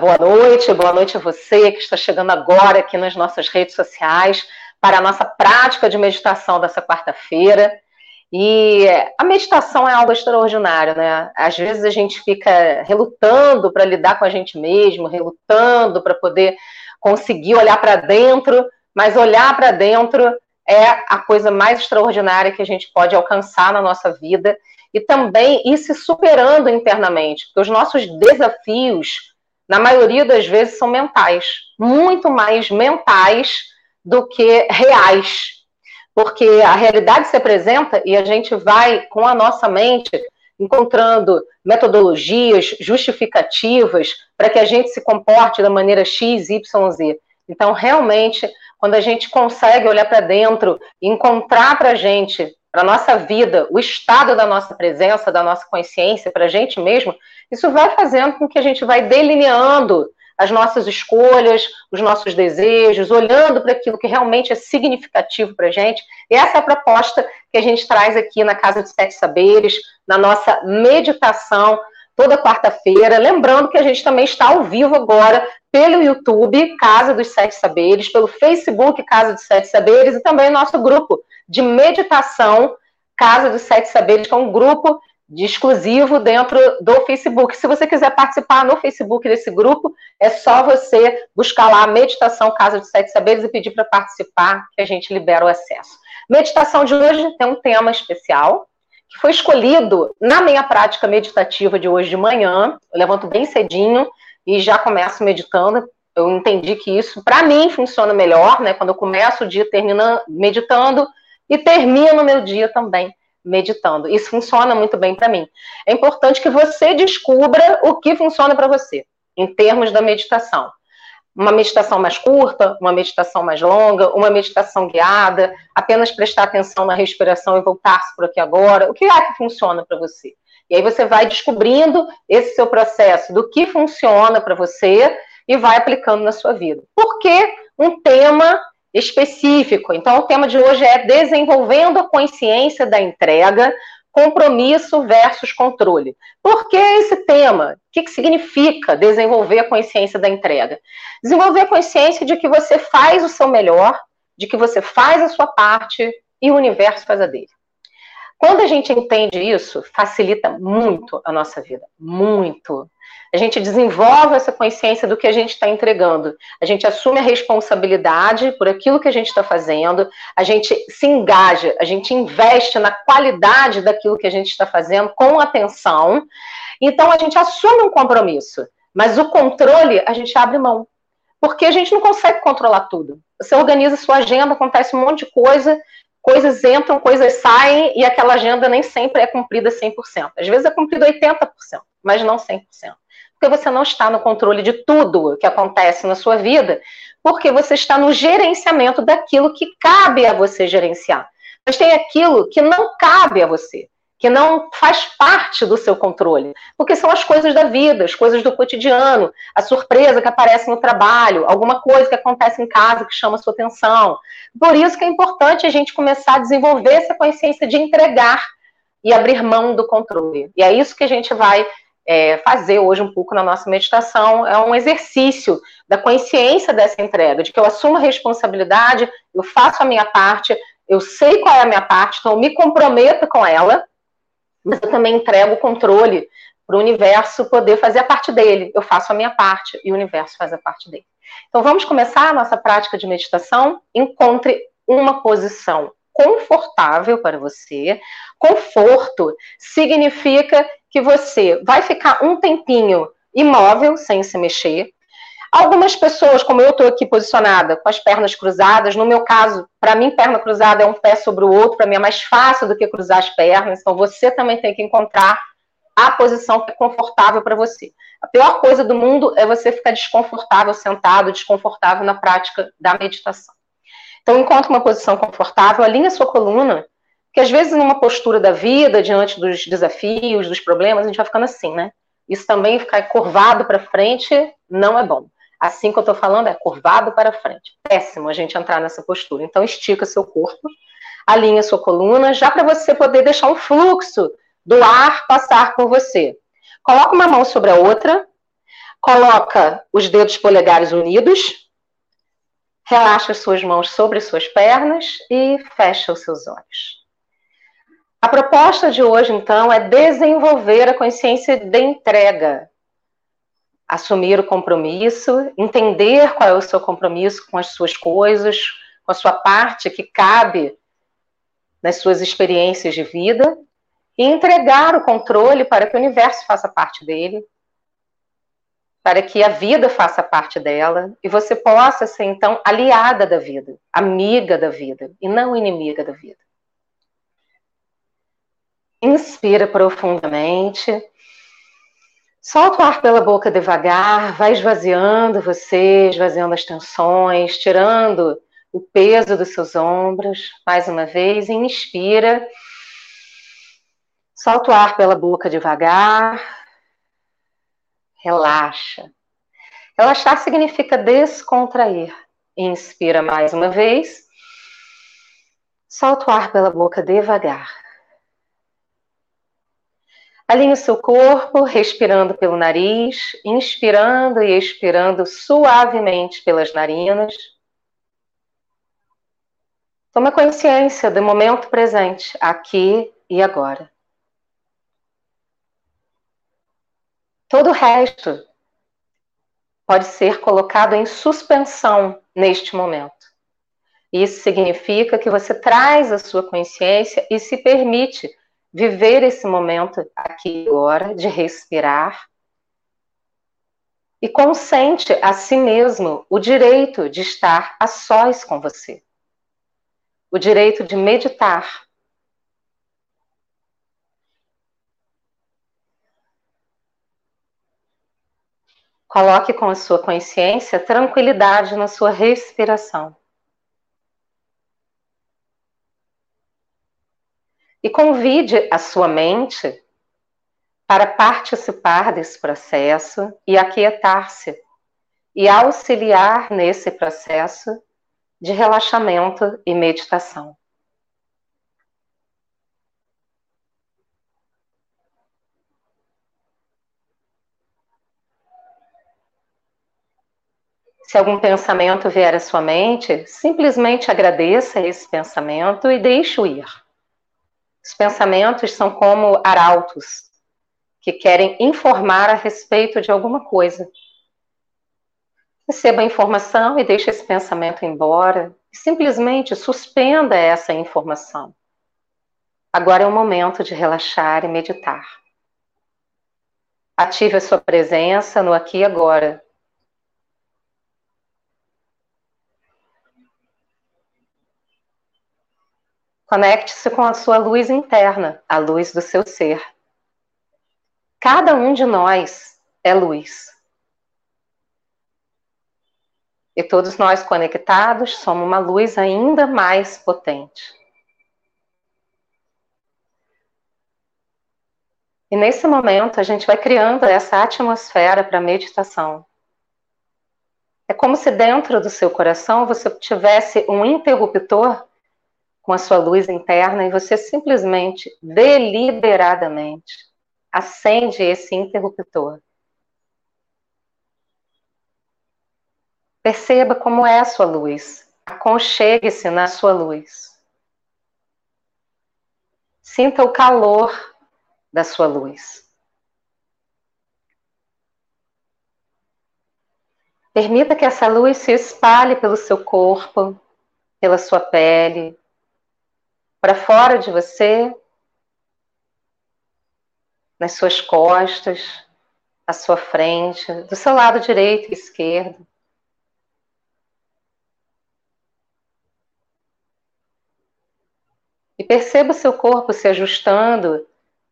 boa noite, boa noite a você que está chegando agora aqui nas nossas redes sociais para a nossa prática de meditação dessa quarta-feira. E a meditação é algo extraordinário, né? Às vezes a gente fica relutando para lidar com a gente mesmo, relutando para poder conseguir olhar para dentro, mas olhar para dentro é a coisa mais extraordinária que a gente pode alcançar na nossa vida e também ir se superando internamente, porque os nossos desafios, na maioria das vezes, são mentais, muito mais mentais do que reais, porque a realidade se apresenta e a gente vai, com a nossa mente, encontrando metodologias justificativas para que a gente se comporte da maneira X, Y, Z. Então, realmente, quando a gente consegue olhar para dentro e encontrar para a gente, para a nossa vida, o estado da nossa presença, da nossa consciência, para a gente mesmo, isso vai fazendo com que a gente vai delineando as nossas escolhas, os nossos desejos, olhando para aquilo que realmente é significativo para a gente. E essa é a proposta que a gente traz aqui na Casa dos Sete Saberes, na nossa meditação, toda quarta-feira. Lembrando que a gente também está ao vivo agora pelo YouTube, Casa dos Sete Saberes, pelo Facebook, Casa dos Sete Saberes, e também nosso grupo de meditação, Casa dos Sete Saberes, que é um grupo de exclusivo dentro do Facebook. Se você quiser participar no Facebook desse grupo, é só você buscar lá a Meditação Casa de Sete Saberes e pedir para participar, que a gente libera o acesso. Meditação de hoje tem um tema especial, que foi escolhido na minha prática meditativa de hoje de manhã. Eu levanto bem cedinho e já começo meditando. Eu entendi que isso, para mim, funciona melhor, né? Quando eu começo o dia terminando meditando e termino o meu dia também meditando. Isso funciona muito bem para mim. É importante que você descubra o que funciona para você, em termos da meditação. Uma meditação mais curta, uma meditação mais longa, uma meditação guiada, apenas prestar atenção na respiração e voltar-se por aqui agora. O que é que funciona para você? E aí você vai descobrindo esse seu processo do que funciona para você e vai aplicando na sua vida. Por que um tema específico. Então, o tema de hoje é desenvolvendo a consciência da entrega, compromisso versus controle. Por que esse tema? O que, que significa desenvolver a consciência da entrega? Desenvolver a consciência de que você faz o seu melhor, de que você faz a sua parte e o universo faz a dele. Quando a gente entende isso, facilita muito a nossa vida, muito. A gente desenvolve essa consciência do que a gente está entregando. A gente assume a responsabilidade por aquilo que a gente está fazendo, a gente se engaja, a gente investe na qualidade daquilo que a gente está fazendo com atenção. Então a gente assume um compromisso, mas o controle a gente abre mão. Porque a gente não consegue controlar tudo. Você organiza sua agenda, acontece um monte de coisa, coisas entram, coisas saem, e aquela agenda nem sempre é cumprida 100%. Às vezes é cumprida 80%, mas não 100% porque você não está no controle de tudo que acontece na sua vida, porque você está no gerenciamento daquilo que cabe a você gerenciar. Mas tem aquilo que não cabe a você, que não faz parte do seu controle, porque são as coisas da vida, as coisas do cotidiano, a surpresa que aparece no trabalho, alguma coisa que acontece em casa que chama a sua atenção. Por isso que é importante a gente começar a desenvolver essa consciência de entregar e abrir mão do controle. E é isso que a gente vai é, fazer hoje um pouco na nossa meditação é um exercício da consciência dessa entrega, de que eu assumo a responsabilidade, eu faço a minha parte, eu sei qual é a minha parte, então eu me comprometo com ela, mas eu também entrego o controle para o universo poder fazer a parte dele. Eu faço a minha parte e o universo faz a parte dele. Então vamos começar a nossa prática de meditação. Encontre uma posição confortável para você. Conforto significa que você vai ficar um tempinho imóvel, sem se mexer. Algumas pessoas, como eu estou aqui posicionada, com as pernas cruzadas, no meu caso, para mim, perna cruzada é um pé sobre o outro, para mim é mais fácil do que cruzar as pernas, então você também tem que encontrar a posição que é confortável para você. A pior coisa do mundo é você ficar desconfortável sentado, desconfortável na prática da meditação. Então, encontre uma posição confortável, alinhe sua coluna, que às vezes numa postura da vida, diante dos desafios, dos problemas, a gente vai ficando assim, né? Isso também ficar curvado para frente não é bom. Assim que eu estou falando é curvado para frente. Péssimo a gente entrar nessa postura. Então estica seu corpo, alinha sua coluna, já para você poder deixar um fluxo do ar passar por você. Coloca uma mão sobre a outra, Coloca os dedos polegares unidos, relaxa as suas mãos sobre suas pernas e fecha os seus olhos. A proposta de hoje, então, é desenvolver a consciência de entrega, assumir o compromisso, entender qual é o seu compromisso com as suas coisas, com a sua parte que cabe nas suas experiências de vida e entregar o controle para que o universo faça parte dele, para que a vida faça parte dela e você possa ser então aliada da vida, amiga da vida e não inimiga da vida. Inspira profundamente. Solta o ar pela boca devagar, vai esvaziando você, esvaziando as tensões, tirando o peso dos seus ombros. Mais uma vez, inspira. Solta o ar pela boca devagar. Relaxa. Relaxar significa descontrair. Inspira mais uma vez. Solta o ar pela boca devagar. Alinhe o seu corpo, respirando pelo nariz, inspirando e expirando suavemente pelas narinas. Toma consciência do momento presente, aqui e agora. Todo o resto pode ser colocado em suspensão neste momento. Isso significa que você traz a sua consciência e se permite viver esse momento aqui agora, de respirar, e consente a si mesmo o direito de estar a sós com você, o direito de meditar. Coloque com a sua consciência tranquilidade na sua respiração. E convide a sua mente para participar desse processo e aquietar-se e auxiliar nesse processo de relaxamento e meditação. Se algum pensamento vier à sua mente, simplesmente agradeça esse pensamento e deixe-o ir. Os pensamentos são como arautos que querem informar a respeito de alguma coisa. Receba a informação e deixe esse pensamento embora. Simplesmente suspenda essa informação. Agora é o momento de relaxar e meditar. Ative a sua presença no aqui e agora, Conecte-se com a sua luz interna, a luz do seu ser. Cada um de nós é luz. E todos nós conectados somos uma luz ainda mais potente. E nesse momento a gente vai criando essa atmosfera para meditação. É como se dentro do seu coração você tivesse um interruptor com a sua luz interna e você simplesmente, deliberadamente, acende esse interruptor. Perceba como é a sua luz. Aconchegue-se na sua luz. Sinta o calor da sua luz. Permita que essa luz se espalhe pelo seu corpo, pela sua pele, para fora de você, nas suas costas, à sua frente, do seu lado direito e esquerdo. E perceba o seu corpo se ajustando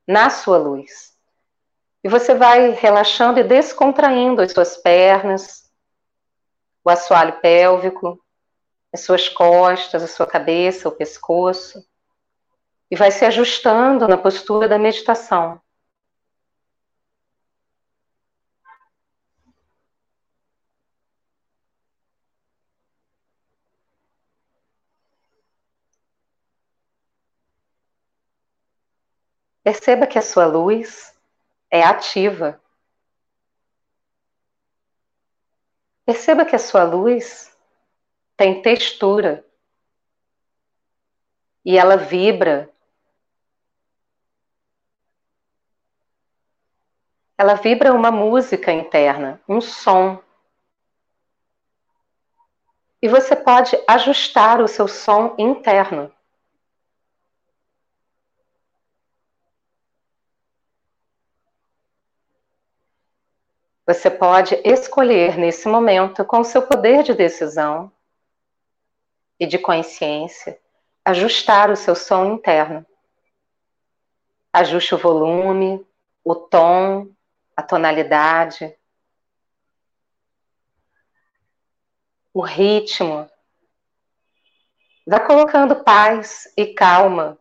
na sua luz. E você vai relaxando e descontraindo as suas pernas, o assoalho pélvico, as suas costas, a sua cabeça, o pescoço e vai se ajustando na postura da meditação. Perceba que a sua luz é ativa. Perceba que a sua luz tem textura e ela vibra. Ela vibra uma música interna, um som. E você pode ajustar o seu som interno. Você pode escolher nesse momento, com o seu poder de decisão e de consciência, ajustar o seu som interno. Ajuste o volume, o tom, a tonalidade, o ritmo. Vá colocando paz e calma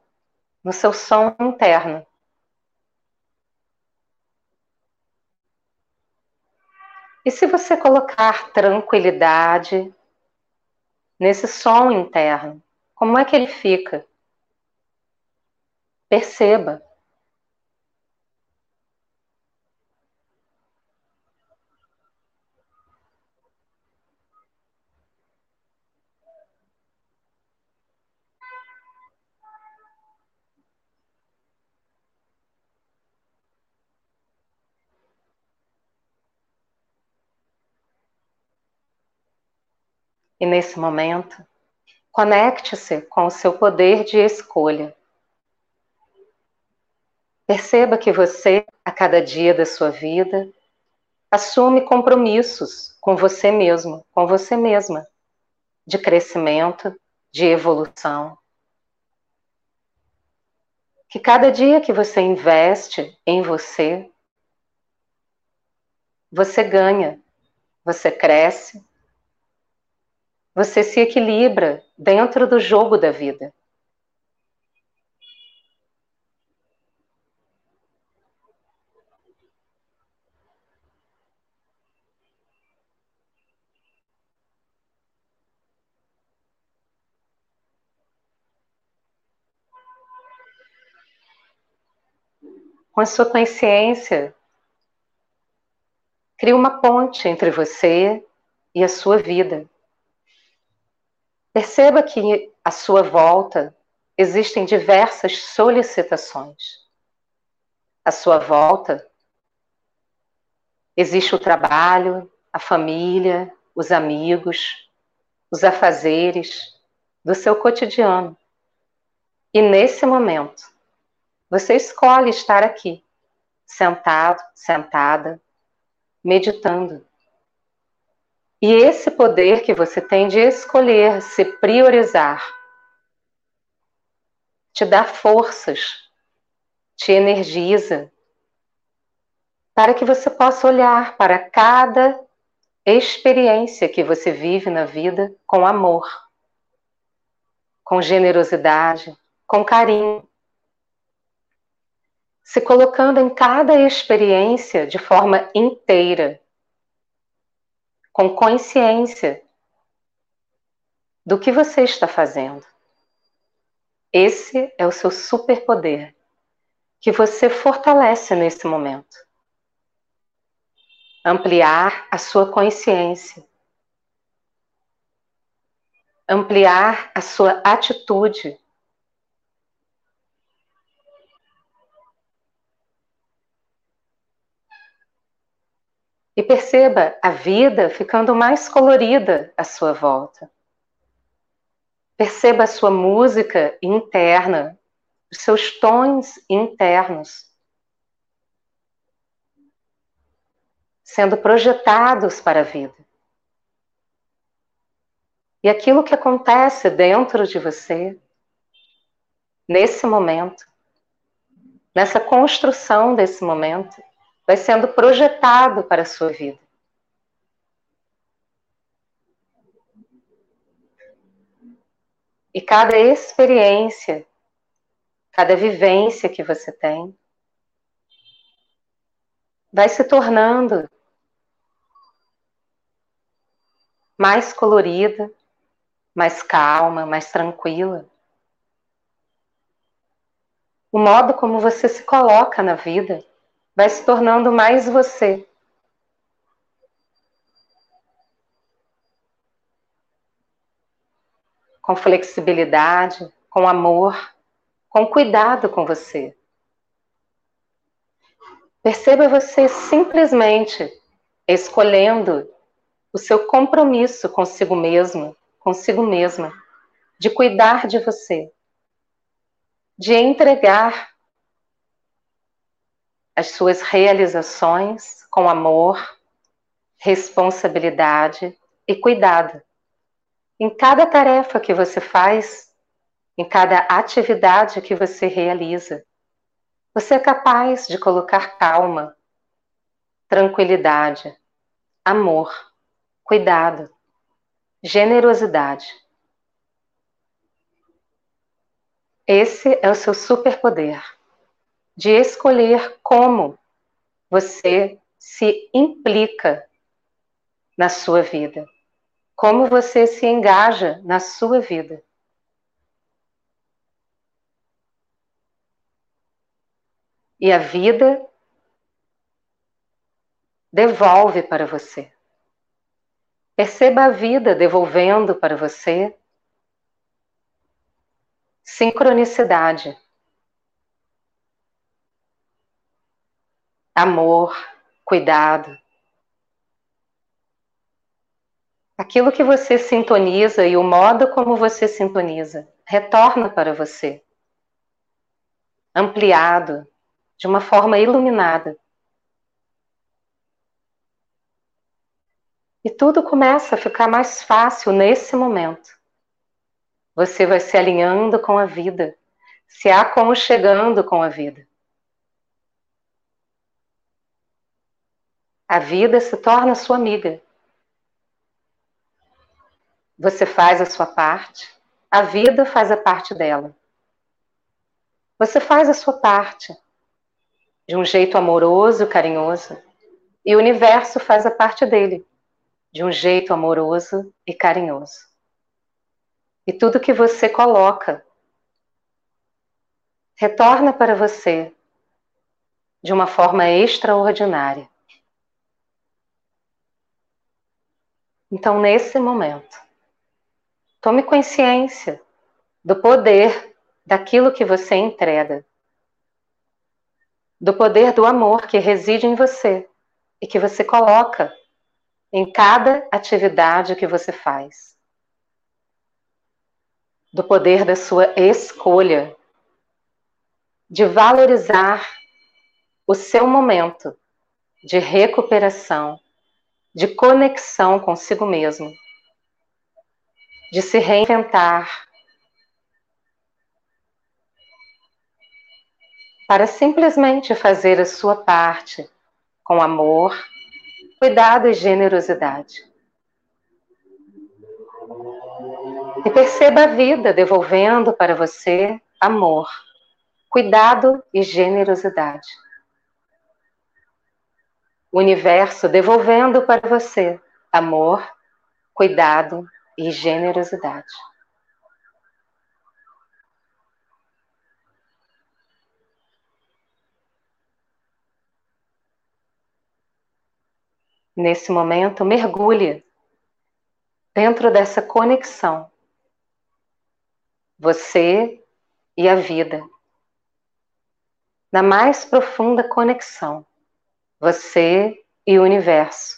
no seu som interno. E se você colocar tranquilidade nesse som interno, como é que ele fica? Perceba. E nesse momento, conecte-se com o seu poder de escolha. Perceba que você, a cada dia da sua vida, assume compromissos com você mesmo, com você mesma, de crescimento, de evolução. Que cada dia que você investe em você, você ganha, você cresce, você se equilibra dentro do jogo da vida. Com a sua consciência, crie uma ponte entre você e a sua vida. Perceba que à sua volta existem diversas solicitações. À sua volta existe o trabalho, a família, os amigos, os afazeres do seu cotidiano. E nesse momento, você escolhe estar aqui, sentado, sentada, meditando. E esse poder que você tem de escolher, se priorizar, te dá forças, te energiza, para que você possa olhar para cada experiência que você vive na vida com amor, com generosidade, com carinho. Se colocando em cada experiência de forma inteira com consciência do que você está fazendo. Esse é o seu superpoder que você fortalece nesse momento. Ampliar a sua consciência. Ampliar a sua atitude E perceba a vida ficando mais colorida à sua volta. Perceba a sua música interna, os seus tons internos sendo projetados para a vida. E aquilo que acontece dentro de você, nesse momento, nessa construção desse momento, vai sendo projetado para a sua vida. E cada experiência, cada vivência que você tem, vai se tornando mais colorida, mais calma, mais tranquila. O modo como você se coloca na vida vai se tornando mais você. Com flexibilidade, com amor, com cuidado com você. Perceba você simplesmente escolhendo o seu compromisso consigo mesmo, consigo mesma, de cuidar de você, de entregar as suas realizações com amor, responsabilidade e cuidado. Em cada tarefa que você faz, em cada atividade que você realiza, você é capaz de colocar calma, tranquilidade, amor, cuidado, generosidade. Esse é o seu superpoder de escolher como você se implica na sua vida, como você se engaja na sua vida. E a vida devolve para você. Perceba a vida devolvendo para você sincronicidade, amor, cuidado. Aquilo que você sintoniza e o modo como você sintoniza retorna para você, ampliado, de uma forma iluminada. E tudo começa a ficar mais fácil nesse momento. Você vai se alinhando com a vida, se aconchegando com a vida. A vida se torna sua amiga. Você faz a sua parte, a vida faz a parte dela. Você faz a sua parte de um jeito amoroso, carinhoso, e o universo faz a parte dele de um jeito amoroso e carinhoso. E tudo que você coloca retorna para você de uma forma extraordinária. Então, nesse momento, tome consciência do poder daquilo que você entrega, do poder do amor que reside em você e que você coloca em cada atividade que você faz. Do poder da sua escolha, de valorizar o seu momento de recuperação, de conexão consigo mesmo, de se reinventar, para simplesmente fazer a sua parte com amor cuidado e generosidade. E perceba a vida devolvendo para você amor, cuidado e generosidade. O universo devolvendo para você amor, cuidado e generosidade. Nesse momento, mergulhe dentro dessa conexão. Você e a vida. Na mais profunda conexão. Você e o universo.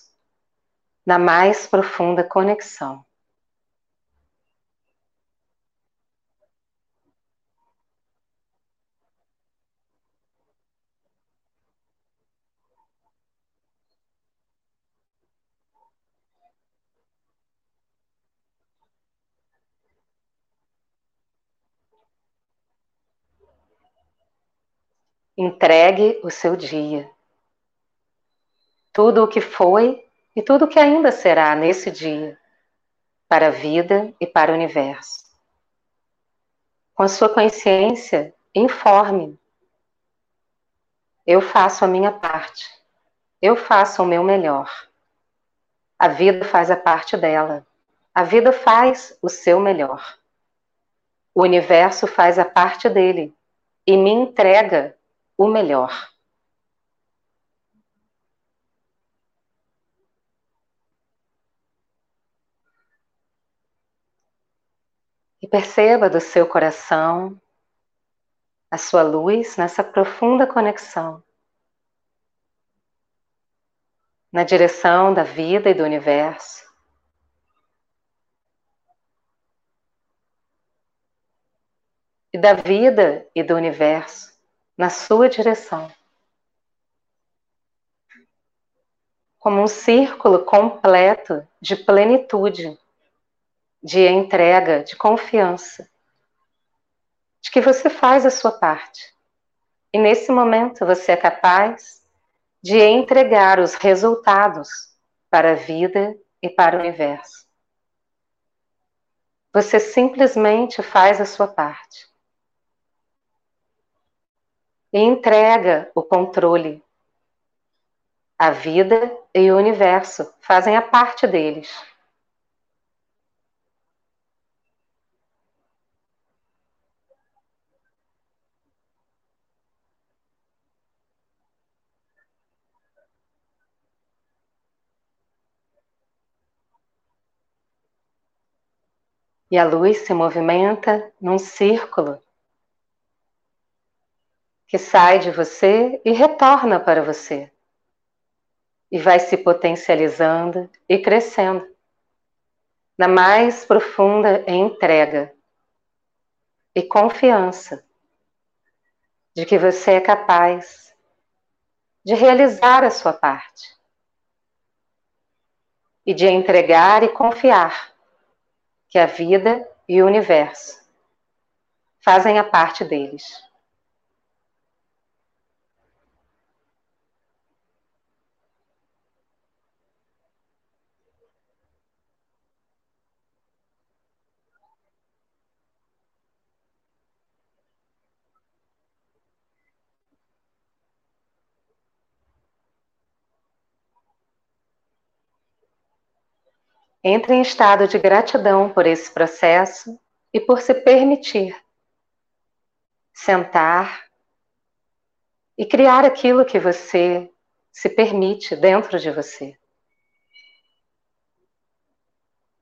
Na mais profunda conexão. Entregue o seu dia. Tudo o que foi e tudo o que ainda será nesse dia, para a vida e para o universo. Com a sua consciência, informe. Eu faço a minha parte. Eu faço o meu melhor. A vida faz a parte dela. A vida faz o seu melhor. O universo faz a parte dele e me entrega o melhor. Perceba do seu coração a sua luz nessa profunda conexão na direção da vida e do universo. E da vida e do universo na sua direção. Como um círculo completo de plenitude, de entrega, de confiança, de que você faz a sua parte. E nesse momento você é capaz de entregar os resultados para a vida e para o universo. Você simplesmente faz a sua parte. E entrega o controle. A vida e o universo fazem a parte deles. E a luz se movimenta num círculo que sai de você e retorna para você. E vai se potencializando e crescendo na mais profunda entrega e confiança de que você é capaz de realizar a sua parte e de entregar e confiar que a vida e o universo fazem a parte deles. Entre em estado de gratidão por esse processo e por se permitir sentar e criar aquilo que você se permite dentro de você.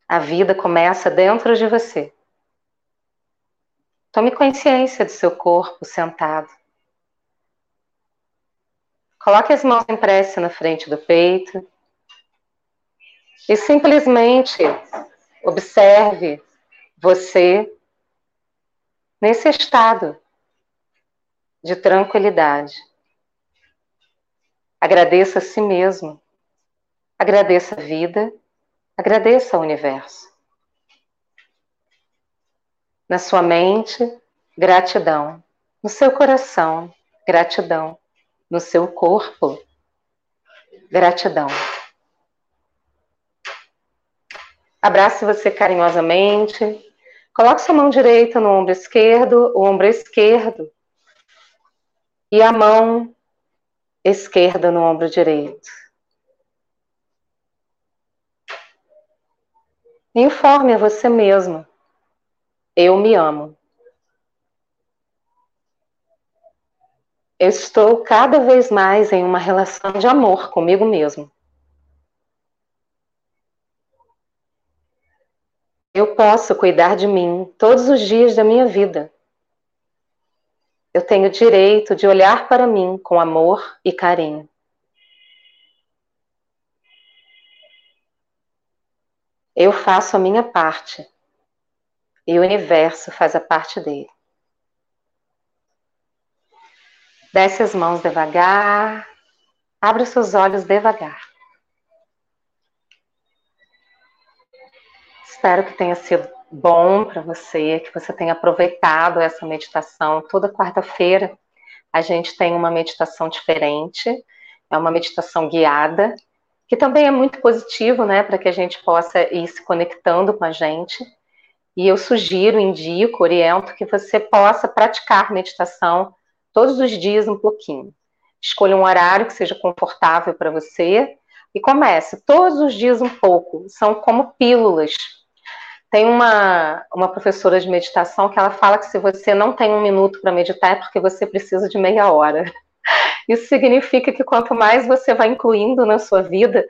A vida começa dentro de você. Tome consciência do seu corpo sentado. Coloque as mãos em prece na frente do peito e simplesmente observe você nesse estado de tranquilidade. Agradeça a si mesmo, agradeça a vida, agradeça ao universo. Na sua mente, gratidão. No seu coração, gratidão. No seu corpo, gratidão. Abrace você carinhosamente. Coloque sua mão direita no ombro esquerdo, o ombro esquerdo. E a mão esquerda no ombro direito. Informe a você mesmo. Eu me amo. Estou cada vez mais em uma relação de amor comigo mesmo. Posso cuidar de mim todos os dias da minha vida. Eu tenho direito de olhar para mim com amor e carinho. Eu faço a minha parte e o universo faz a parte dele. Desce as mãos devagar, abre os seus olhos devagar. Espero que tenha sido bom para você, que você tenha aproveitado essa meditação. Toda quarta-feira a gente tem uma meditação diferente, é uma meditação guiada, que também é muito positivo, né, para que a gente possa ir se conectando com a gente. E eu sugiro, indico, oriento que você possa praticar meditação todos os dias um pouquinho. Escolha um horário que seja confortável para você e comece todos os dias um pouco. São como pílulas tem uma, uma professora de meditação que ela fala que se você não tem um minuto para meditar é porque você precisa de meia hora. Isso significa que quanto mais você vai incluindo na sua vida,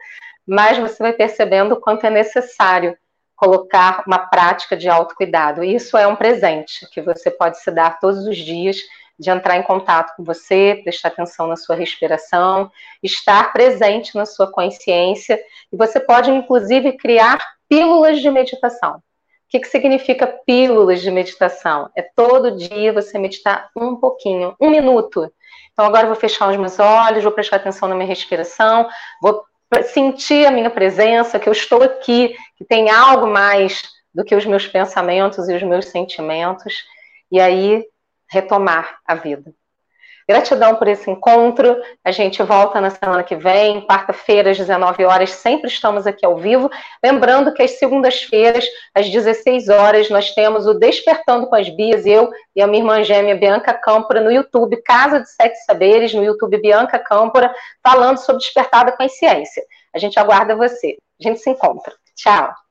mais você vai percebendo o quanto é necessário colocar uma prática de autocuidado. Isso é um presente que você pode se dar todos os dias, de entrar em contato com você, prestar atenção na sua respiração, estar presente na sua consciência, e você pode, inclusive, criar pílulas de meditação. O que, que significa pílulas de meditação? É todo dia você meditar um pouquinho, um minuto. Então, agora eu vou fechar os meus olhos, vou prestar atenção na minha respiração, vou sentir a minha presença, que eu estou aqui, que tem algo mais do que os meus pensamentos e os meus sentimentos, e aí retomar a vida. Gratidão por esse encontro. A gente volta na semana que vem, quarta-feira, às 19 horas, sempre estamos aqui ao vivo. Lembrando que às segundas-feiras, às 16 horas, nós temos o Despertando com as Bias, eu e a minha irmã gêmea Bianca Câmpora, no YouTube, Casa de Sete Saberes, no YouTube Bianca Câmpora, falando sobre despertar da consciência. A gente aguarda você. A gente se encontra. Tchau.